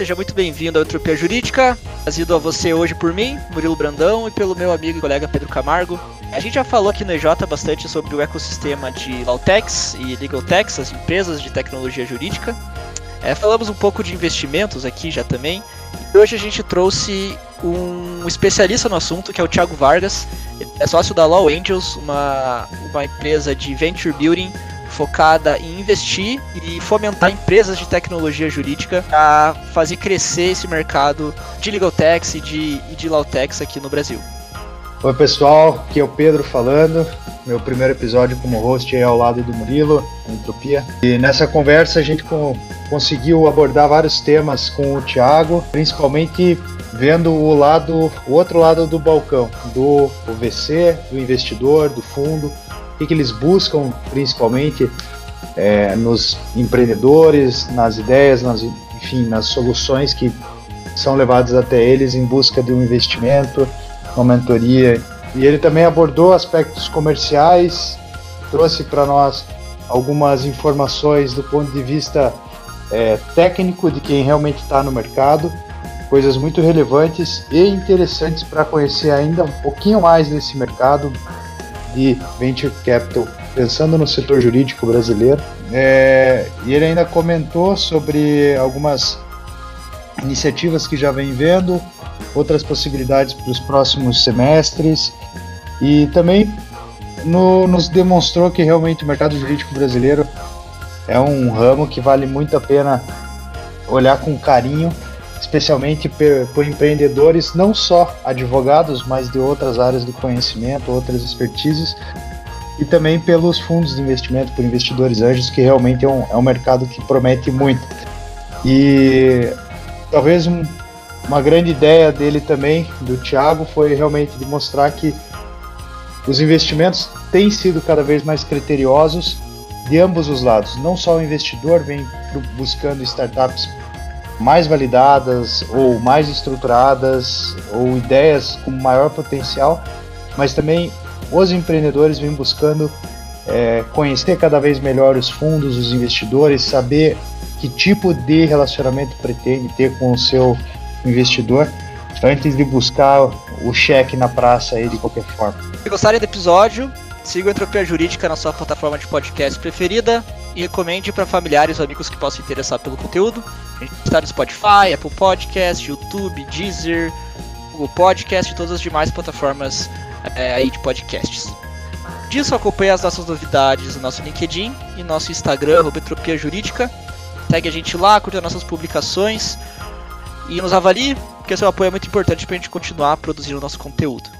seja muito bem-vindo ao Entropia Jurídica, trazido a você hoje por mim, Murilo Brandão, e pelo meu amigo e colega Pedro Camargo. A gente já falou aqui no EJ bastante sobre o ecossistema de Lawtex e Legaltex, as empresas de tecnologia jurídica. É, falamos um pouco de investimentos aqui já também. E hoje a gente trouxe um especialista no assunto, que é o Thiago Vargas. Ele é sócio da Law Angels, uma, uma empresa de venture building focada em investir e fomentar empresas de tecnologia jurídica para fazer crescer esse mercado de legal tax e de, e de law tax aqui no Brasil. Oi pessoal, aqui é o Pedro falando. Meu primeiro episódio como host é ao lado do Murilo, Entropia. E nessa conversa a gente conseguiu abordar vários temas com o Thiago, principalmente vendo o lado, o outro lado do balcão, do VC, do investidor, do fundo, que, que eles buscam principalmente é, nos empreendedores, nas ideias, nas, enfim, nas soluções que são levadas até eles em busca de um investimento, uma mentoria. E ele também abordou aspectos comerciais, trouxe para nós algumas informações do ponto de vista é, técnico de quem realmente está no mercado, coisas muito relevantes e interessantes para conhecer ainda um pouquinho mais desse mercado, de Venture Capital, pensando no setor jurídico brasileiro. É, e ele ainda comentou sobre algumas iniciativas que já vem vendo, outras possibilidades para os próximos semestres e também no, nos demonstrou que realmente o mercado jurídico brasileiro é um ramo que vale muito a pena olhar com carinho especialmente por empreendedores, não só advogados, mas de outras áreas do conhecimento, outras expertises, e também pelos fundos de investimento, por investidores anjos, que realmente é um, é um mercado que promete muito. E talvez um, uma grande ideia dele também, do Thiago, foi realmente de mostrar que os investimentos têm sido cada vez mais criteriosos de ambos os lados. Não só o investidor vem buscando startups mais validadas ou mais estruturadas ou ideias com maior potencial, mas também os empreendedores vêm buscando é, conhecer cada vez melhor os fundos, os investidores, saber que tipo de relacionamento pretende ter com o seu investidor antes de buscar o cheque na praça aí de qualquer forma. Se gostarem do episódio, siga o Entropia Jurídica na sua plataforma de podcast preferida e recomende para familiares ou amigos que possam interessar pelo conteúdo. A gente está no Spotify, Apple Podcast, YouTube, Deezer, Google Podcast e todas as demais plataformas é, aí de podcasts. Disso acompanhe as nossas novidades no nosso LinkedIn e nosso Instagram, Entropia Jurídica. Segue a gente lá, curta nossas publicações e nos avalie, porque seu apoio é muito importante para a gente continuar produzindo o nosso conteúdo.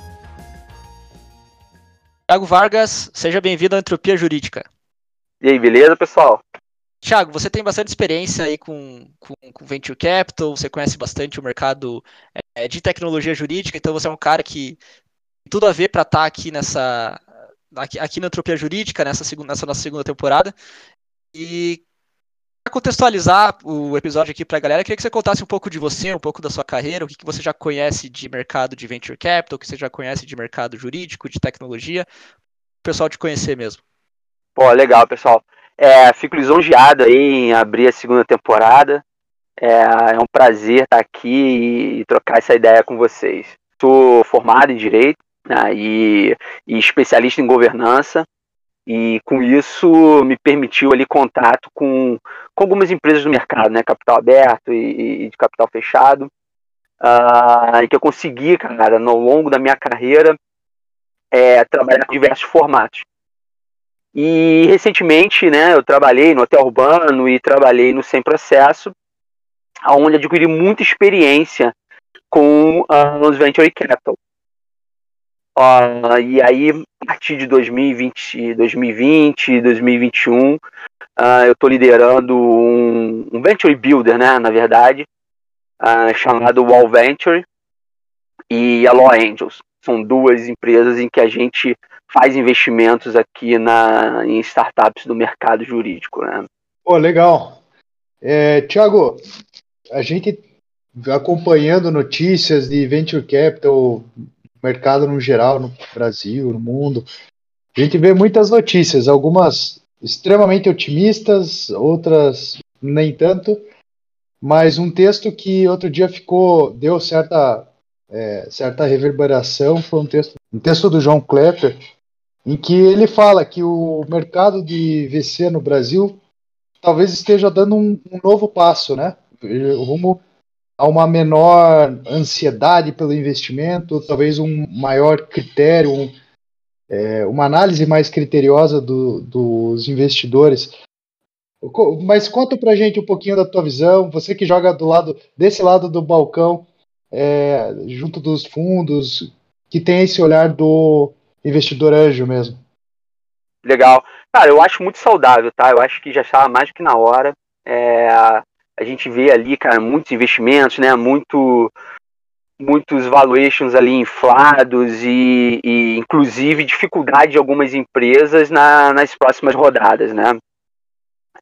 Thiago Vargas, seja bem-vindo à Entropia Jurídica. E aí, beleza, pessoal? Thiago, você tem bastante experiência aí com, com, com, Venture Capital, você conhece bastante o mercado é, de tecnologia jurídica, então você é um cara que tem tudo a ver para estar tá aqui nessa aqui, aqui na Entropia Jurídica, nessa, segunda, nessa nossa segunda temporada. E para contextualizar o episódio aqui para a galera, queria que você contasse um pouco de você, um pouco da sua carreira, o que, que você já conhece de mercado de Venture Capital, o que você já conhece de mercado jurídico, de tecnologia, o pessoal te conhecer mesmo. Pô, legal, pessoal. É, fico lisonjeado aí em abrir a segunda temporada. É, é um prazer estar aqui e, trocar essa ideia com vocês. Sou formado em Direito né, e, e especialista em governança e com isso me permitiu ali contato com, com algumas empresas do mercado, né, capital aberto e, e de capital fechado, uh, que eu consegui, cara, no longo da minha carreira, é, trabalhar em diversos formatos. E recentemente, né, eu trabalhei no hotel urbano e trabalhei no Sem Processo, onde adquiri muita experiência com uh, os Venture Capital. Uh, e aí, a partir de 2020, 2020 2021, uh, eu estou liderando um, um, Venture Builder, né, na verdade, uh, chamado Wall Venture e a Law Angels. São duas empresas em que a gente faz investimentos aqui na, em startups do mercado jurídico. Né? Pô, legal. É, Tiago, a gente acompanhando notícias de venture capital, mercado no geral, no Brasil, no mundo, a gente vê muitas notícias, algumas extremamente otimistas, outras nem tanto. mas um texto que outro dia ficou, deu certa, é, certa reverberação, foi um texto, um texto do João Klepper, em que ele fala que o mercado de VC no Brasil talvez esteja dando um, um novo passo, né? Rumo a uma menor ansiedade pelo investimento, talvez um maior critério, um, é, uma análise mais criteriosa do, dos investidores. Mas conta pra gente um pouquinho da tua visão, você que joga do lado desse lado do balcão, é, junto dos fundos, que tem esse olhar do investidor anjo mesmo. Legal. Cara, eu acho muito saudável, tá? Eu acho que já estava mais do que na hora. É, a gente vê ali, cara, muitos investimentos, né? Muito, muitos valuations ali inflados e, e inclusive dificuldade de algumas empresas na, nas próximas rodadas, né?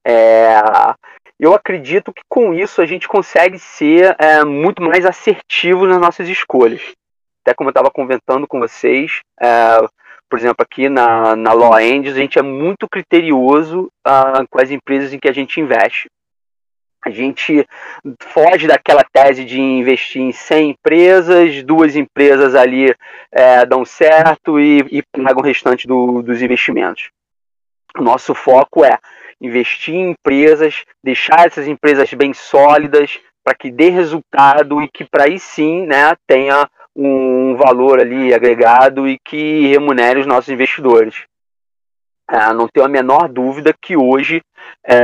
É, eu acredito que com isso a gente consegue ser é, muito mais assertivo nas nossas escolhas. Até como eu estava comentando com vocês, é, por exemplo, aqui na, na Law Angels, a gente é muito criterioso uh, com as empresas em que a gente investe. A gente foge daquela tese de investir em 100 empresas, duas empresas ali é, dão certo e, e pagam o restante do, dos investimentos. Nosso foco é investir em empresas, deixar essas empresas bem sólidas para que dê resultado e que para aí sim né, tenha um valor ali agregado e que remunere os nossos investidores. É, não tenho a menor dúvida que hoje é,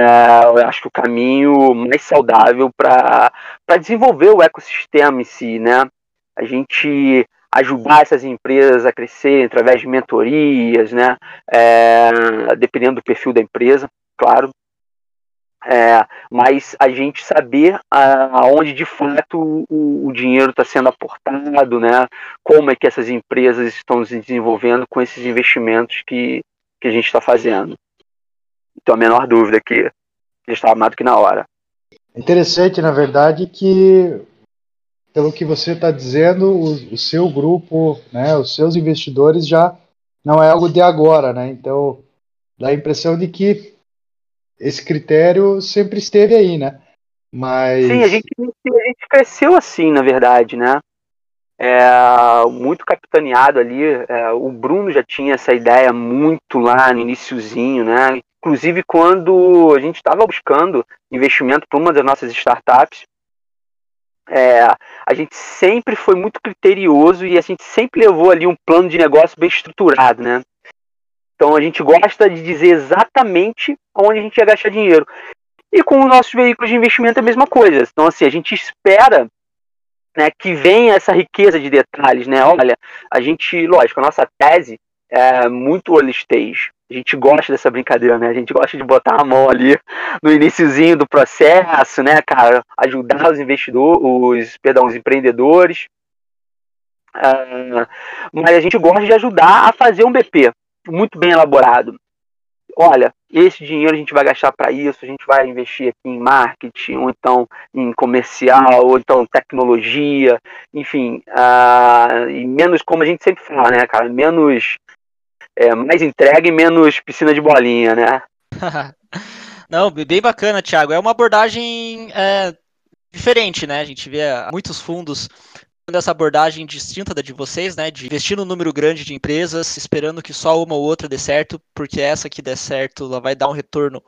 eu acho que o caminho mais saudável para desenvolver o ecossistema em si, né? A gente ajudar essas empresas a crescerem através de mentorias, né? É, dependendo do perfil da empresa, claro. É, mas a gente saber aonde de fato o, o dinheiro está sendo aportado, né? Como é que essas empresas estão se desenvolvendo com esses investimentos que, que a gente está fazendo. Então a menor dúvida que já estava mais do que na hora. Interessante, na verdade, que pelo que você está dizendo, o, o, seu grupo, né, os seus investidores já não é algo de agora, né? Então dá a impressão de que esse critério sempre esteve aí, né? Mas sim, a gente, a gente cresceu assim, na verdade, né? É, muito capitaneado ali. É, o Bruno já tinha essa ideia muito lá no iníciozinho, né? Inclusive quando a gente estava buscando investimento para uma das nossas startups, é, a gente sempre foi muito criterioso e a gente sempre levou ali um plano de negócio bem estruturado, né? Então a gente gosta de dizer exatamente onde a gente ia gastar dinheiro. E com os nossos veículos de investimento é a mesma coisa. Então, assim, a gente espera né, que venha essa riqueza de detalhes, né? Olha, a gente, lógico, a nossa tese é muito early stage. A gente gosta dessa brincadeira, né? A gente gosta de botar a mão ali no iníciozinho do processo, né, cara? Ajudar os investidores, os, perdão, os empreendedores. Uh, mas a gente gosta de ajudar a fazer um BP muito bem elaborado olha, esse dinheiro a gente vai gastar para isso, a gente vai investir aqui em marketing, ou então em comercial, ou então tecnologia, enfim, uh, e menos, como a gente sempre fala, né, cara, menos, é, mais entrega e menos piscina de bolinha, né? Não, bem bacana, Thiago. É uma abordagem é, diferente, né? A gente vê muitos fundos essa abordagem distinta da de vocês, né, de investir no número grande de empresas, esperando que só uma ou outra dê certo, porque essa que der certo, ela vai dar um retorno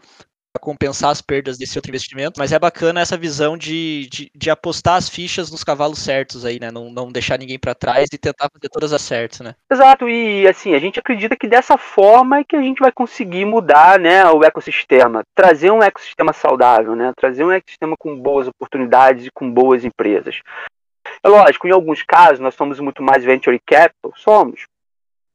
para compensar as perdas desse outro investimento. Mas é bacana essa visão de, de, de, apostar as fichas nos cavalos certos aí, né, não, não deixar ninguém para trás e tentar fazer todas as certas, né. Exato, e assim, a gente acredita que dessa forma é que a gente vai conseguir mudar, né, o ecossistema, trazer um ecossistema saudável, né, trazer um ecossistema com boas oportunidades e com boas empresas. É lógico, em alguns casos nós somos muito mais venture capital, somos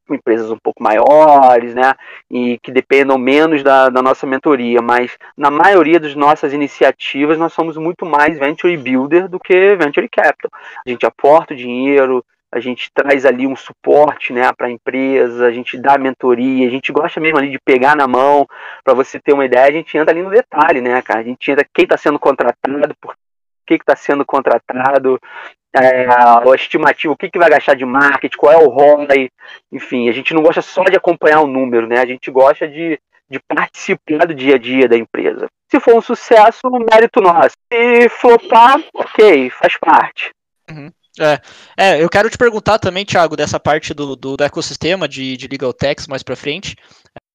empresas um pouco maiores, né, e que dependam menos da, da nossa mentoria, mas na maioria das nossas iniciativas nós somos muito mais venture builder do que venture capital. A gente aporta o dinheiro, a gente traz ali um suporte né, para a empresa, a gente dá mentoria, a gente gosta mesmo ali de pegar na mão, para você ter uma ideia, a gente entra ali no detalhe, né, cara? A gente entra quem está sendo contratado, por que está sendo contratado, é, a estimativa, o que, que vai gastar de marketing, qual é o ROI, enfim, a gente não gosta só de acompanhar o número, né? A gente gosta de, de participar do dia a dia da empresa. Se for um sucesso, mérito nosso. Se flopar, ok, faz parte. Uhum. É, é, eu quero te perguntar também, Thiago, dessa parte do, do, do ecossistema de, de legal techs mais para frente,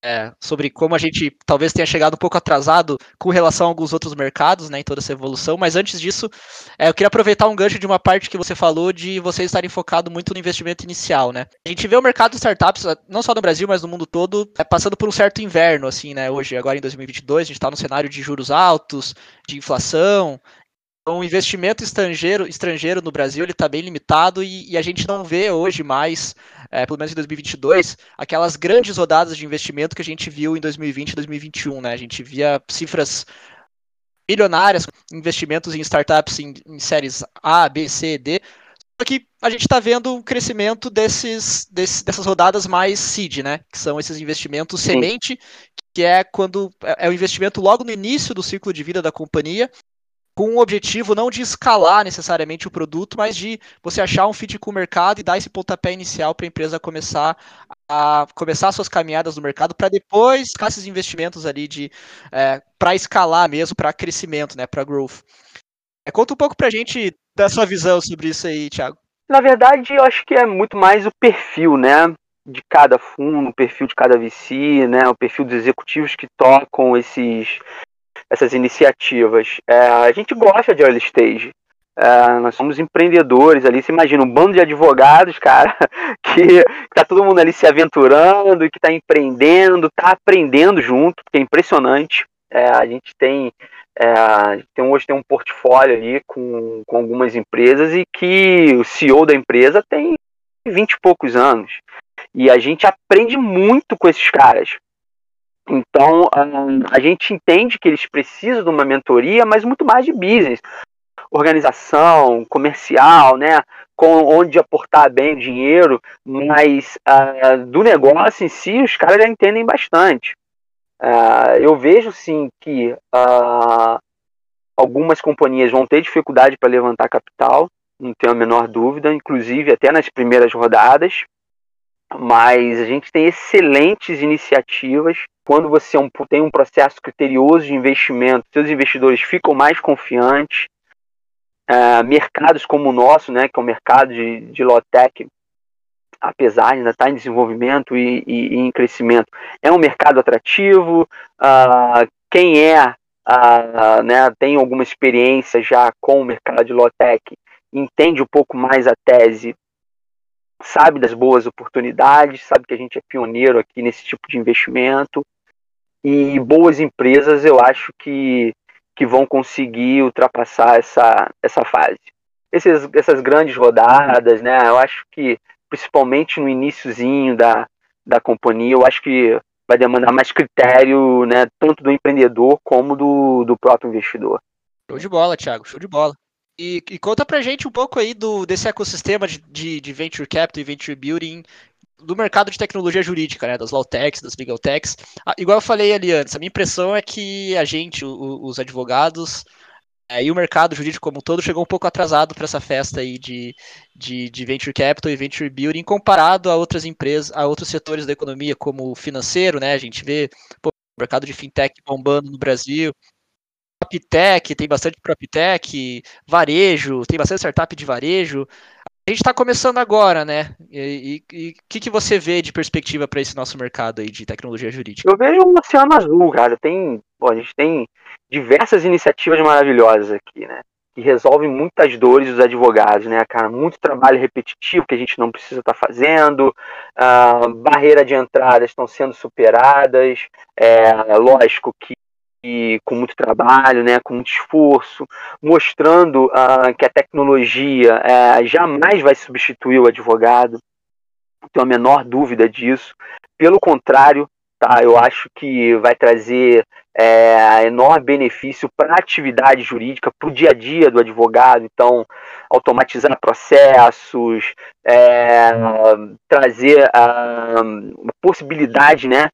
é, sobre como a gente talvez tenha chegado um pouco atrasado com relação a alguns outros mercados, né, em toda essa evolução. Mas antes disso, é, eu queria aproveitar um gancho de uma parte que você falou de vocês estarem focado muito no investimento inicial, né? A gente vê o mercado de startups, não só no Brasil, mas no mundo todo, é, passando por um certo inverno, assim, né? Hoje, agora em 2022, a gente está no cenário de juros altos, de inflação, então, o investimento estrangeiro, estrangeiro no Brasil ele está bem limitado e, e, a gente não vê hoje mais, é, pelo menos em 2022, aquelas grandes rodadas de investimento que a gente viu em 2020 e 2021. Né? A gente via cifras milionárias, investimentos em startups em, em séries A, B, C, D. Só que a gente está vendo o crescimento desses, desses, dessas rodadas mais seed, né? Que são esses investimentos semente, que é quando é, é o investimento logo no início do ciclo de vida da companhia com o objetivo não de escalar necessariamente o produto, mas de você achar um fit com o mercado e dar esse pontapé inicial para a empresa começar a começar suas caminhadas no mercado para depois ficar esses investimentos ali de é, para escalar mesmo, para crescimento, né, para growth. É, conta um pouco para a gente da sua visão sobre isso aí, Thiago. Na verdade, eu acho que é muito mais o perfil, né, de cada fundo, o perfil de cada VC, né, o perfil dos executivos que tocam esses essas iniciativas. É, a gente gosta de early stage. É, nós somos empreendedores ali. Você imagina um bando de advogados, cara, que tá todo mundo ali se aventurando, que tá empreendendo, tá aprendendo junto, que é impressionante. É, a gente tem, é, tem hoje tem um portfólio ali com, com algumas empresas e que o CEO da empresa tem 20 e poucos anos. E a gente aprende muito com esses caras. Então, a gente entende que eles precisam de uma mentoria, mas muito mais de business. Organização, comercial, né? Com onde aportar bem dinheiro, mas uh, do negócio em si, os caras já entendem bastante. Uh, eu vejo sim que uh, algumas companhias vão ter dificuldade para levantar capital, não tenho a menor dúvida, inclusive até nas primeiras rodadas mas a gente tem excelentes iniciativas. Quando você é tem um processo criterioso de investimento, seus investidores ficam mais confiantes. Uh, mercados como o nosso, né, que é o mercado de, de Lotec, apesar de ainda estar em desenvolvimento e, e, e em crescimento, é um mercado atrativo. Uh, quem é, uh, né, tem alguma experiência já com o mercado de Lotec, entende um pouco mais a tese sabe das boas oportunidades, sabe que a gente é pioneiro aqui nesse tipo de investimento. E boas empresas eu acho que, que vão conseguir ultrapassar essa, essa fase. Esses, essas grandes rodadas, né? Eu acho que principalmente no iníciozinho da, da companhia, eu acho que vai demandar mais critério, né? Tanto do empreendedor como do, do próprio investidor. Show de bola, Thiago, show de bola. E, e, conta pra gente um pouco aí do, desse ecossistema de, de, de, venture capital e venture building do mercado de tecnologia jurídica, né, das law techs, das legal techs. Ah, igual eu falei ali antes, a minha impressão é que a gente, o, os advogados é, e o mercado jurídico como um todo chegou um pouco atrasado para essa festa aí de, de, de, venture capital e venture building comparado a outras empresas, a outros setores da economia como o financeiro, né? A gente vê pô, o mercado de fintech bombando no Brasil, PropTech, tem bastante PropTech, varejo, tem bastante startup de varejo. A gente está começando agora, né? E o que, que você vê de perspectiva para esse nosso mercado aí de tecnologia jurídica? Eu vejo um oceano azul, cara. Tem, bom, a gente tem diversas iniciativas maravilhosas aqui, né? Que resolvem muitas dores dos advogados, né, cara? Muito trabalho repetitivo que a gente não precisa estar tá fazendo, uh, barreira de entrada estão sendo superadas. É, lógico que com muito trabalho, né, com muito esforço, mostrando uh, que a tecnologia uh, jamais vai substituir o advogado. Não tenho a menor dúvida disso. Pelo contrário, tá, eu acho que vai trazer é, enorme benefício para a atividade jurídica, para o dia a dia do advogado. Então, automatizar processos, é, trazer a, a possibilidade né,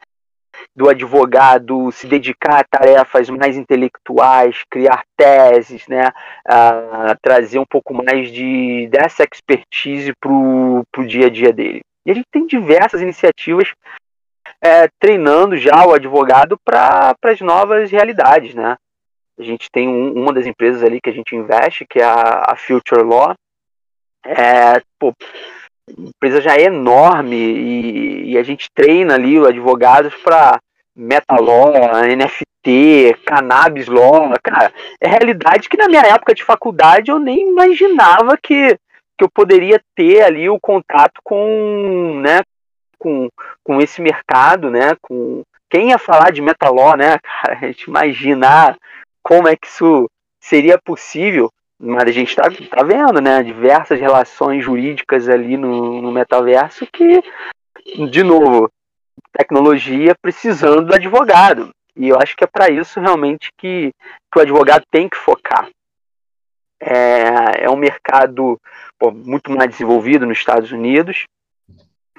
do advogado se dedicar a tarefas mais intelectuais, criar teses, né, uh, trazer um pouco mais de dessa expertise para o dia a dia dele. E a gente tem diversas iniciativas é, treinando já o advogado para as novas realidades, né? A gente tem um, uma das empresas ali que a gente investe, que é a, a Future Law. É, pô, a empresa já é enorme e, e a gente treina ali os advogados para Metalaw, NFT, Cannabis Law. Cara, é realidade que na minha época de faculdade eu nem imaginava que, que eu poderia ter ali o contato com, né, com, com esse mercado, né, com quem ia falar de Metaló, né, cara, a gente imaginar como é que isso seria possível, mas a gente está tá vendo, né, diversas relações jurídicas ali no, no metaverso que, de novo, tecnologia precisando do advogado. E eu acho que é para isso realmente que, que, o advogado tem que focar. É, é um mercado pô, muito mais desenvolvido nos Estados Unidos.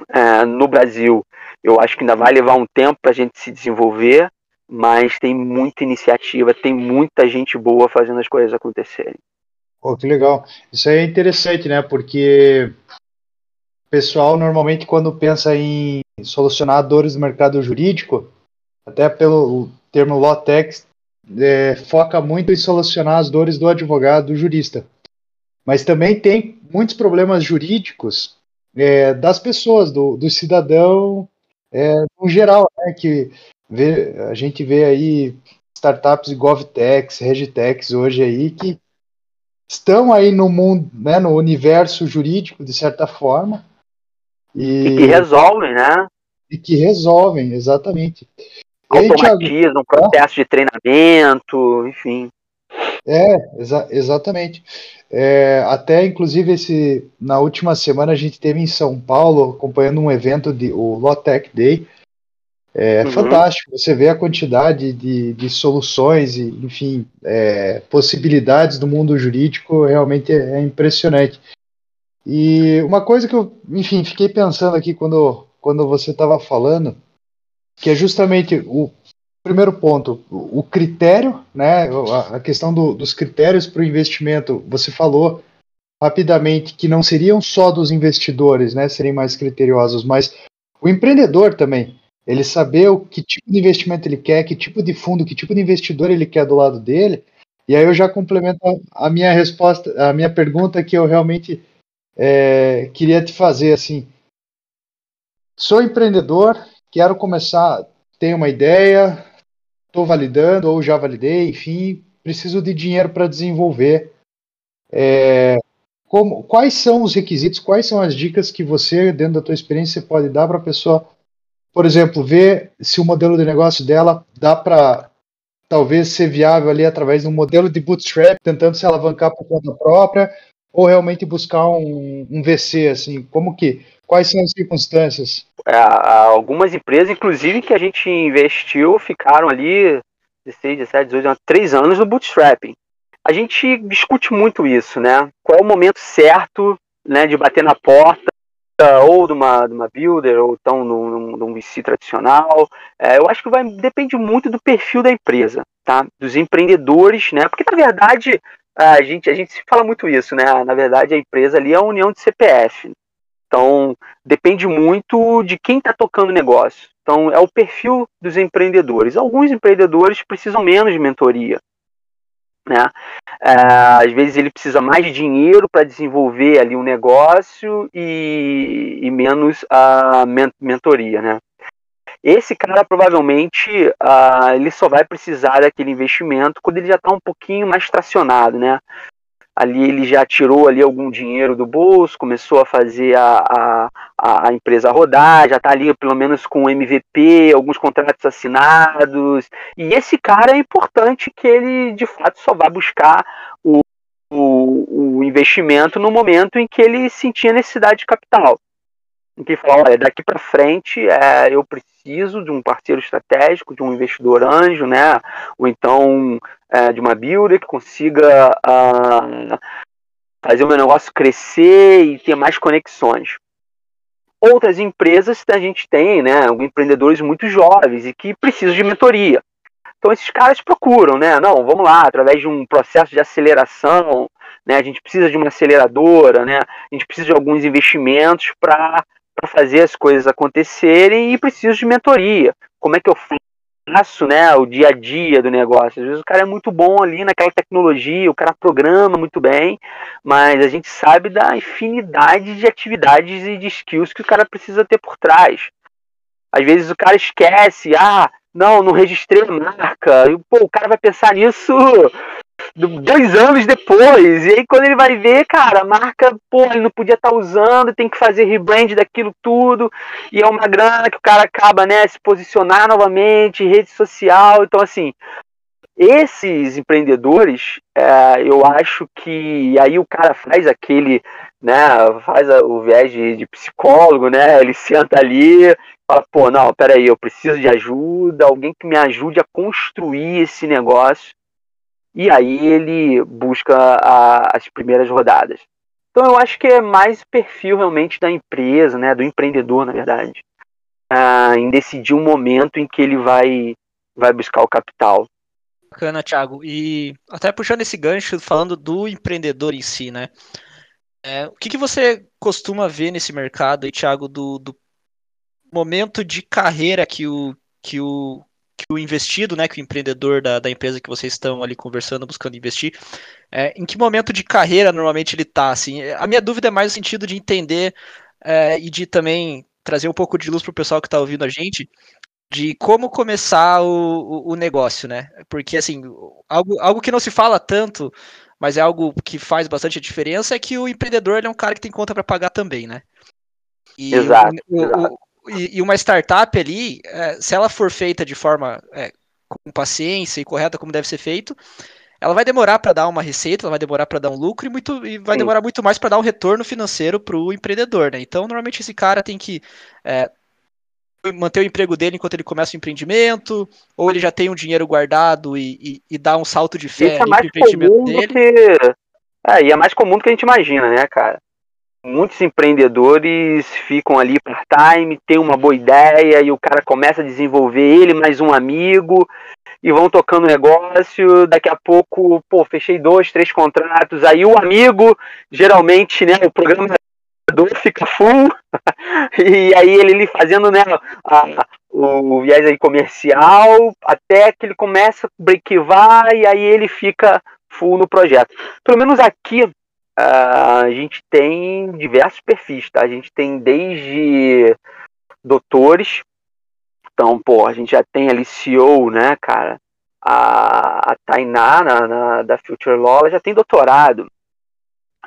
É, no Brasil, eu acho que ainda vai levar um tempo para a gente se desenvolver, mas tem muita iniciativa, tem muita gente boa fazendo as coisas acontecerem. Oh, que legal. Isso é interessante, né? Porque o pessoal normalmente quando pensa em solucionar dores do mercado jurídico, até pelo termo tech, é, foca muito em solucionar as dores do advogado, do jurista. Mas também tem muitos problemas jurídicos é, das pessoas, do, do cidadão é, no geral, né, que vê, a gente vê aí startups GovTechs, Regitex hoje aí que estão aí no mundo, né, no universo jurídico de certa forma e, e que resolvem, né? E que resolvem, exatamente. Automatizam um processo de treinamento, enfim. É, exa exatamente. É, até inclusive esse na última semana a gente teve em São Paulo acompanhando um evento de o Lotec Day é uhum. fantástico, você vê a quantidade de, de soluções e, enfim, é, possibilidades do mundo jurídico realmente é, é, impressionante. E uma coisa que eu, enfim, fiquei pensando aqui quando, quando você estava falando, que é justamente o primeiro ponto, o critério, né, a questão do, dos critérios para o investimento, você falou rapidamente que não seriam só dos investidores, né, serem mais criteriosos, mas o empreendedor também. Ele saber o que tipo de investimento ele quer, que tipo de fundo, que tipo de investidor ele quer do lado dele. E aí eu já complemento a minha resposta, a minha pergunta que eu realmente é, queria te fazer assim. Sou empreendedor, quero começar, tenho uma ideia, estou validando ou já validei, enfim, preciso de dinheiro para desenvolver. É, como, quais são os requisitos, quais são as dicas que você, dentro da tua experiência, pode dar para a pessoa por exemplo, ver se o modelo de negócio dela dá para talvez ser viável ali através de um modelo de bootstrap, tentando se alavancar por conta própria, ou realmente buscar um, um VC, assim, como que, quais são as circunstâncias? É, algumas empresas, inclusive, que a gente investiu, ficaram ali 16, 17, 18, 3 anos no bootstrapping. A gente discute muito isso, né? Qual é o momento certo né, de bater na porta ou de uma, de uma builder, ou então num, num VC tradicional. É, eu acho que vai depende muito do perfil da empresa, tá? Dos empreendedores, né? Porque na verdade a gente, a gente fala muito isso, né? Na verdade a empresa ali é a união de CPF. Então depende muito de quem está tocando o negócio. Então é o perfil dos empreendedores. Alguns empreendedores precisam menos de mentoria, né? É, às vezes ele precisa mais de dinheiro para desenvolver ali um negócio e, e menos a mentoria, né? Esse cara provavelmente uh, ele só vai precisar daquele investimento quando ele já está um pouquinho mais tracionado, né? Ali ele já tirou ali algum dinheiro do bolso, começou a fazer a, a, a empresa rodar, já está ali pelo menos com MVP, alguns contratos assinados. E esse cara é importante que ele de fato só vá buscar o, o, o investimento no momento em que ele sentia necessidade de capital em que fala, olha, daqui para frente é, eu preciso de um parceiro estratégico, de um investidor anjo, né? Ou então é, de uma builder que consiga uh, fazer o meu negócio crescer e ter mais conexões. Outras empresas a gente tem, né? Empreendedores muito jovens e que precisam de mentoria. Então esses caras procuram, né? Não, vamos lá, através de um processo de aceleração, né? A gente precisa de uma aceleradora, né? A gente precisa de alguns investimentos para para fazer as coisas acontecerem e preciso de mentoria. Como é que eu faço, né, o dia a dia do negócio? Às vezes o cara é muito bom ali naquela tecnologia, o cara programa muito bem, mas a gente sabe da infinidade de atividades e de skills que o cara precisa ter por trás. Às vezes o cara esquece, ah, não, não registrei a marca. E, pô, o cara vai pensar nisso dois anos depois. E aí quando ele vai ver, cara, a marca, pô, ele não podia estar tá usando, tem que fazer rebrand daquilo tudo. E é uma grana que o cara acaba, né, se posicionar novamente, rede social. Então, assim, esses empreendedores, é, eu acho que aí o cara faz aquele, né, faz o viés de, de, psicólogo, né, ele senta ali, fala, pô, não, peraí, eu preciso de ajuda, alguém que me ajude a construir esse negócio, e aí ele busca a, as primeiras rodadas. Então eu acho que é mais perfil realmente da empresa, né, do empreendedor, na verdade, uh, em decidir um momento em que ele vai, vai buscar o capital. Bacana, Thiago. E até puxando esse gancho, falando do empreendedor em si, né? É, o que, que você costuma ver nesse mercado, Thiago, do, do momento de carreira que o, que o, que o investido, né, que o empreendedor da, da empresa que vocês estão ali conversando, buscando investir, é, em que momento de carreira normalmente ele está? Assim, a minha dúvida é mais no sentido de entender é, e de também trazer um pouco de luz para o pessoal que está ouvindo a gente, de como começar o, o, negócio, né? Porque, assim, algo, algo que não se fala tanto, mas é algo que faz bastante diferença, é que o empreendedor é um cara que tem conta para pagar também, né? E exato, o, exato. E, e, uma startup ali, é, se ela for feita de forma é, com paciência e correta como deve ser feito, ela vai demorar para dar uma receita, ela vai demorar para dar um lucro e, muito, e vai Sim. demorar muito mais para dar um retorno financeiro para o empreendedor, né? Então, normalmente esse cara tem que é, manter o emprego dele enquanto ele começa o empreendimento, ou ele já tem um dinheiro guardado e, e, e dá um salto de fé Isso é mais empreendimento dele. Que... É, e é mais comum do que a gente imagina, né, cara? Muitos empreendedores ficam ali part-time, tem uma boa ideia e o cara começa a desenvolver ele mais um amigo e vão tocando negócio. Daqui a pouco, pô, fechei dois, três contratos. Aí o amigo, geralmente, né, o programa fica full e aí ele, ele fazendo né, a, o, viés aí comercial até que ele começa a breakivar e aí ele fica full no projeto. Pelo menos aqui a gente tem diversos perfis, tá? A gente tem desde doutores, então, pô, a gente já tem ali CEO, né, cara? A, a Tainá, na, na, da Future Law, ela já tem doutorado.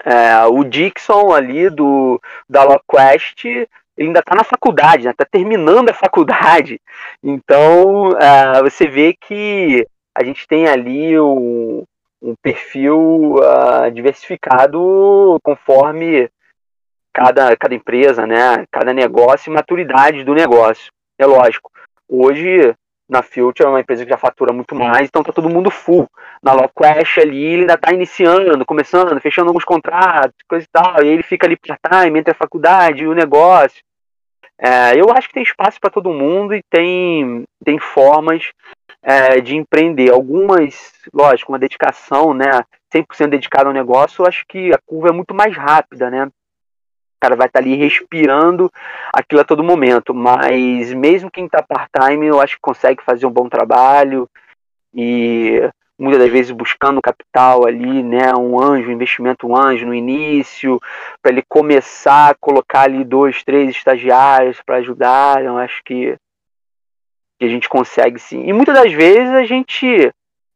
É, o Dixon ali do da LawQuest, ele ainda está na faculdade, está né? Terminando a faculdade. Então, é, você vê que a gente tem ali o, um perfil uh, diversificado conforme cada, cada empresa, né, cada negócio e maturidade do negócio. É lógico. Hoje, na Future é uma empresa que já fatura muito mais, então tá todo mundo full. Na LawQuest ali, ele ainda tá iniciando, começando, fechando alguns contratos, coisa e tal, e ele fica ali part-time entre a faculdade e o negócio. É, eu acho que tem espaço para todo mundo e tem, tem formas é, de empreender. Algumas, lógico, uma dedicação, né? 100% dedicado ao negócio, eu acho que a curva é muito mais rápida, né? O cara vai estar tá ali respirando aquilo a todo momento. Mas mesmo quem está part-time, eu acho que consegue fazer um bom trabalho e muitas das vezes buscando capital ali, né, um anjo, um investimento um anjo no início, para ele começar a colocar ali dois, três estagiários para ajudar. Eu acho que que a gente consegue sim. E muitas das vezes a gente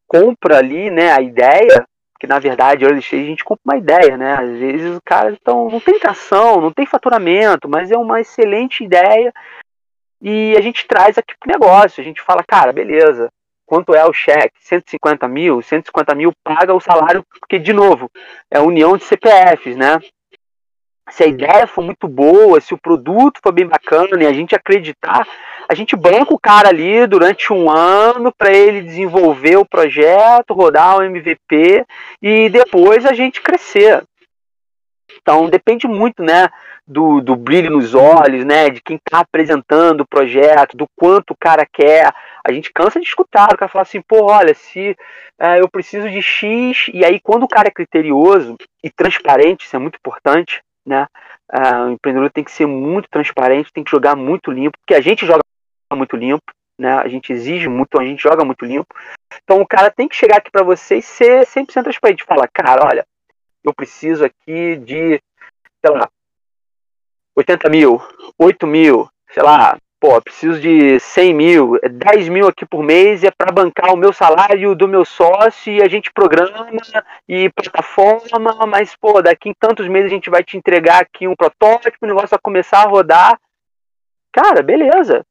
compra ali, né, a ideia, que na verdade early stage a gente compra uma ideia, né? Às vezes o cara então não tem tração, não tem faturamento, mas é uma excelente ideia e a gente traz aqui pro negócio. A gente fala, cara, beleza. Quanto é o cheque? 150 mil? 150 mil paga o salário, porque, de novo, é união de CPFs, né? se a ideia for muito boa, se o produto for bem bacana e a gente acreditar, a gente banca o cara ali durante um ano para ele desenvolver o projeto, rodar o MVP e depois a gente crescer. Então depende muito, né, do, do brilho nos olhos, né, de quem está apresentando o projeto, do quanto o cara quer. A gente cansa de escutar, o cara fala assim, pô, olha, se é, eu preciso de X, e aí quando o cara é criterioso e transparente, isso é muito importante, né? Uh, o empreendedor tem que ser muito transparente, tem que jogar muito limpo, porque a gente joga muito limpo, né? A gente exige muito, a gente joga muito limpo. Então o cara tem que chegar aqui para você e ser 100% transparente. Falar, cara, olha, eu preciso aqui de, sei lá, 80 mil, 8 mil, sei lá, pô, preciso de 100 mil, 10 mil aqui por mês é para bancar o meu salário do meu sócio e a gente programa e plataforma, mas, pô, daqui em tantos meses a gente vai te entregar aqui um protótipo, o negócio vai começar a rodar. Cara, beleza.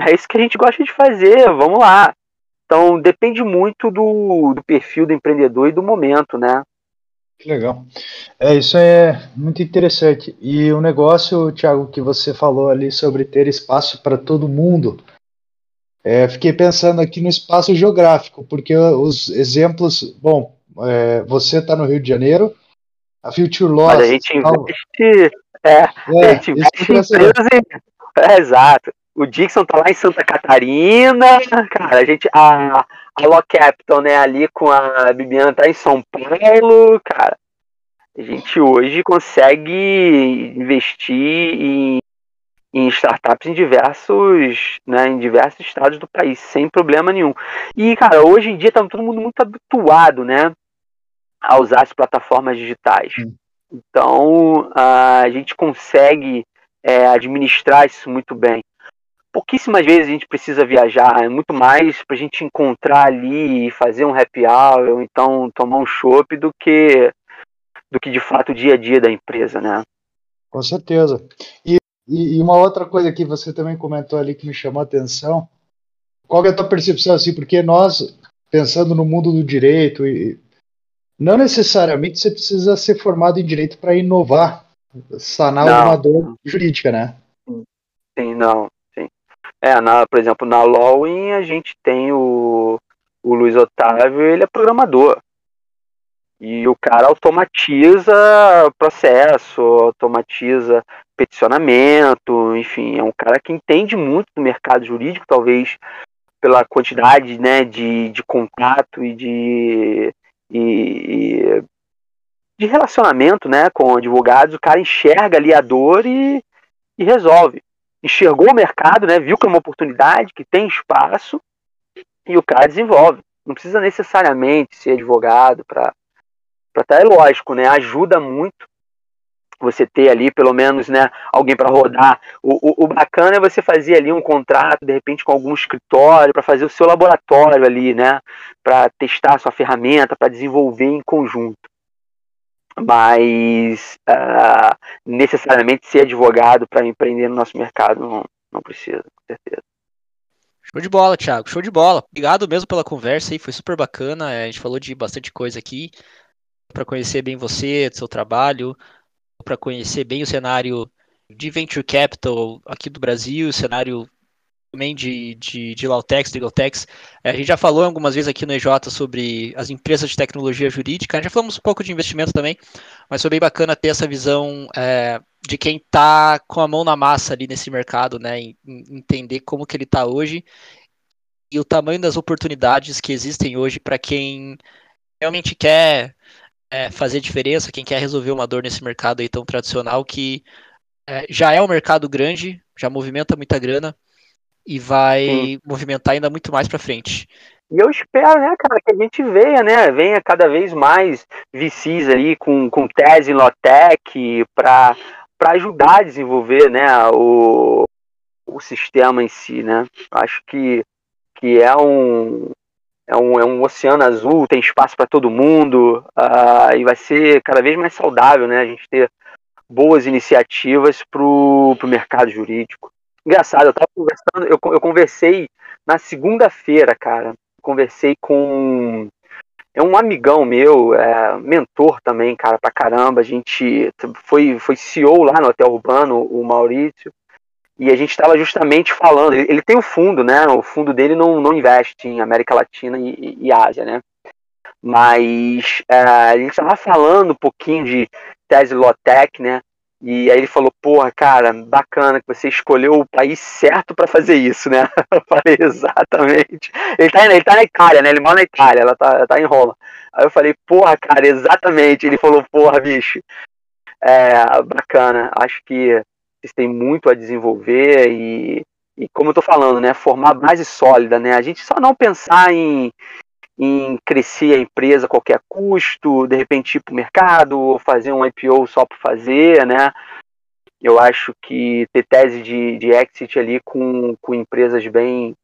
É isso que a gente gosta de fazer, vamos lá. Então, depende muito do, do perfil do empreendedor e do momento, né? Que legal. É, isso é muito interessante. E o negócio, Thiago, que você falou ali sobre ter espaço para todo mundo, é, fiquei pensando aqui no espaço geográfico, porque os exemplos, bom, é, você está no Rio de Janeiro, a Future Loss... Mas a gente investe, é, é, a gente investe em empresas em... É, exato. O Dixon tá lá em Santa Catarina, cara, a gente, a, a Capital, né, ali com a Bibiana tá em São Paulo, cara. A gente hoje consegue investir em, em startups em diversos, né, em diversos estados do país, sem problema nenhum. E, cara, hoje em dia tá todo mundo muito habituado, né, a usar as plataformas digitais. Então, a gente consegue é, administrar isso muito bem pouquíssimas vezes a gente precisa viajar, é muito mais para a gente encontrar ali e fazer um happy hour, ou então tomar um chopp do que do que de fato o dia a dia da empresa, né? Com certeza. E, e, uma outra coisa que você também comentou ali que me chamou a atenção, qual é a tua percepção assim? Porque nós pensando no mundo do direito e não necessariamente você precisa ser formado em direito para inovar, sanar não. uma dor jurídica, né? Sim, não. É, na, por exemplo, na Lowin a gente tem o, o Luiz Otávio, ele é programador. E o cara automatiza processo, automatiza peticionamento, enfim, é um cara que entende muito do mercado jurídico, talvez pela quantidade né, de, de contato e de, e, de relacionamento né, com advogados, o cara enxerga ali a dor e, e resolve enxergou o mercado, né, viu que é uma oportunidade, que tem espaço, e o cara desenvolve. Não precisa necessariamente ser advogado para estar. Tá, é lógico, né, ajuda muito você ter ali pelo menos né, alguém para rodar. O, o, o, bacana é você fazer ali um contrato, de repente, com algum escritório, para fazer o seu laboratório ali, né? Para testar a sua ferramenta, para desenvolver em conjunto mas uh, necessariamente ser advogado para empreender no nosso mercado não, não precisa, com certeza. Show de bola, Thiago, show de bola. Obrigado mesmo pela conversa aí, foi super bacana. A gente falou de bastante coisa aqui para conhecer bem você, seu trabalho, para conhecer bem o cenário de venture capital aqui do Brasil, o cenário também de, de, de Lautex, Legaltex. É, a gente já falou algumas vezes aqui no EJ sobre as empresas de tecnologia jurídica, já falamos um pouco de investimento também, mas foi bem bacana ter essa visão é, de quem está com a mão na massa ali nesse mercado, né, em, em entender como que ele está hoje e o tamanho das oportunidades que existem hoje para quem realmente quer é, fazer diferença, quem quer resolver uma dor nesse mercado aí tão tradicional que é, já é um mercado grande, já movimenta muita grana, e vai Sim. movimentar ainda muito mais para frente. E eu espero, né, cara, que a gente venha, né, venha cada vez mais VCs ali com, com tese em Lotec para ajudar a desenvolver, né, o, o sistema em si, né. Acho que, que é um, é um, é um oceano azul, tem espaço para todo mundo uh, e vai ser cada vez mais saudável, né, a gente ter boas iniciativas para o mercado jurídico. Engraçado, eu tava conversando, eu, eu conversei na segunda-feira, cara. Conversei com é um amigão meu, é, mentor também, cara, pra caramba. A gente foi, foi CEO lá no Hotel Urbano, o Maurício, e a gente estava justamente falando. Ele, tem o um fundo, né? O fundo dele não, não investe em América Latina e, e Ásia, né? Mas é, a gente estava falando um pouquinho de tese Lotec, né? E aí ele falou, porra, cara, bacana que você escolheu o país certo para fazer isso, né? Eu falei, exatamente. Ele tá, ele tá na Itália, né? Ele mora na Itália, ela tá, ela tá em Roma. Aí eu falei, porra, cara, exatamente. Ele falou, porra, bicho, É, bacana. Acho que vocês têm muito a desenvolver e, e como eu tô falando, né? Formar base sólida, né? A gente só não pensar em, em crescer a empresa a qualquer custo, de repente ir para o mercado, ou fazer um IPO só por fazer, né? Eu acho que ter tese de, de exit ali com, com empresas bem,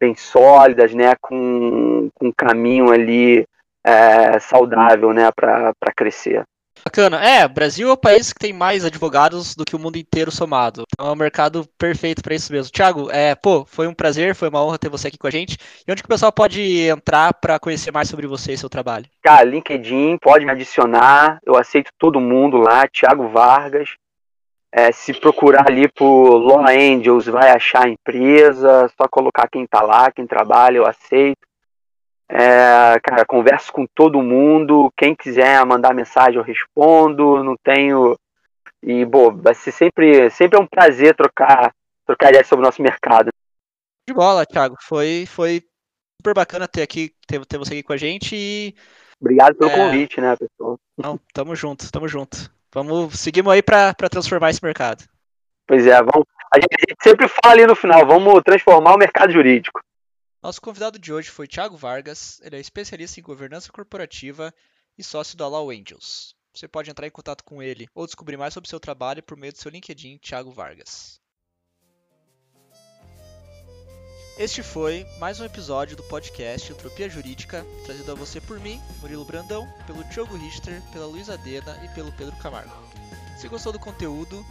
bem sólidas, né? Com, com um caminho ali é, saudável, né? Para crescer. Bacana. É, Brasil é o país que tem mais advogados do que o mundo inteiro somado. É um mercado perfeito para isso mesmo. Tiago, é, pô, foi um prazer, foi uma honra ter você aqui com a gente. E onde que o pessoal pode entrar para conhecer mais sobre você e seu trabalho? Cara, LinkedIn, pode me adicionar. Eu aceito todo mundo lá, Tiago Vargas. É, se procurar ali por Law Angels, vai achar a empresa, só colocar quem tá lá, quem trabalha, eu aceito. É, cara, converso com todo mundo. Quem quiser mandar mensagem, eu respondo. Não tenho. E, bom, vai ser sempre, sempre é um prazer trocar, trocar ideias sobre o nosso mercado. De bola, Thiago. Foi, foi super bacana ter, aqui, ter, ter você aqui com a gente. E... Obrigado pelo é... convite, né, pessoal? Não, tamo junto, tamo junto. Vamos, seguimos aí para transformar esse mercado. Pois é, vamos, a gente, a gente sempre fala ali no final, vamos transformar o mercado jurídico. Nosso convidado de hoje foi Thiago Vargas, ele é especialista em governança corporativa e sócio da Law Angels. Você pode entrar em contato com ele ou descobrir mais sobre seu trabalho por meio do seu LinkedIn Thiago Vargas. Este foi mais um episódio do podcast Entropia Jurídica, trazido a você por mim, Murilo Brandão, pelo Diogo Richter, pela Luísa Dena e pelo Pedro Camargo. Se gostou do conteúdo,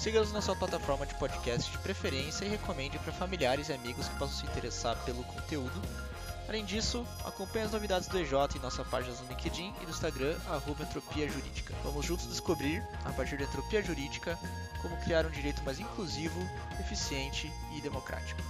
Siga-nos na sua plataforma de podcast de preferência e recomende para familiares e amigos que possam se interessar pelo conteúdo. Além disso, acompanhe as novidades do EJ em nossa página no LinkedIn e no Instagram, arroba Entropia Jurídica. Vamos juntos descobrir, a partir da Entropia Jurídica, como criar um direito mais inclusivo, eficiente e democrático.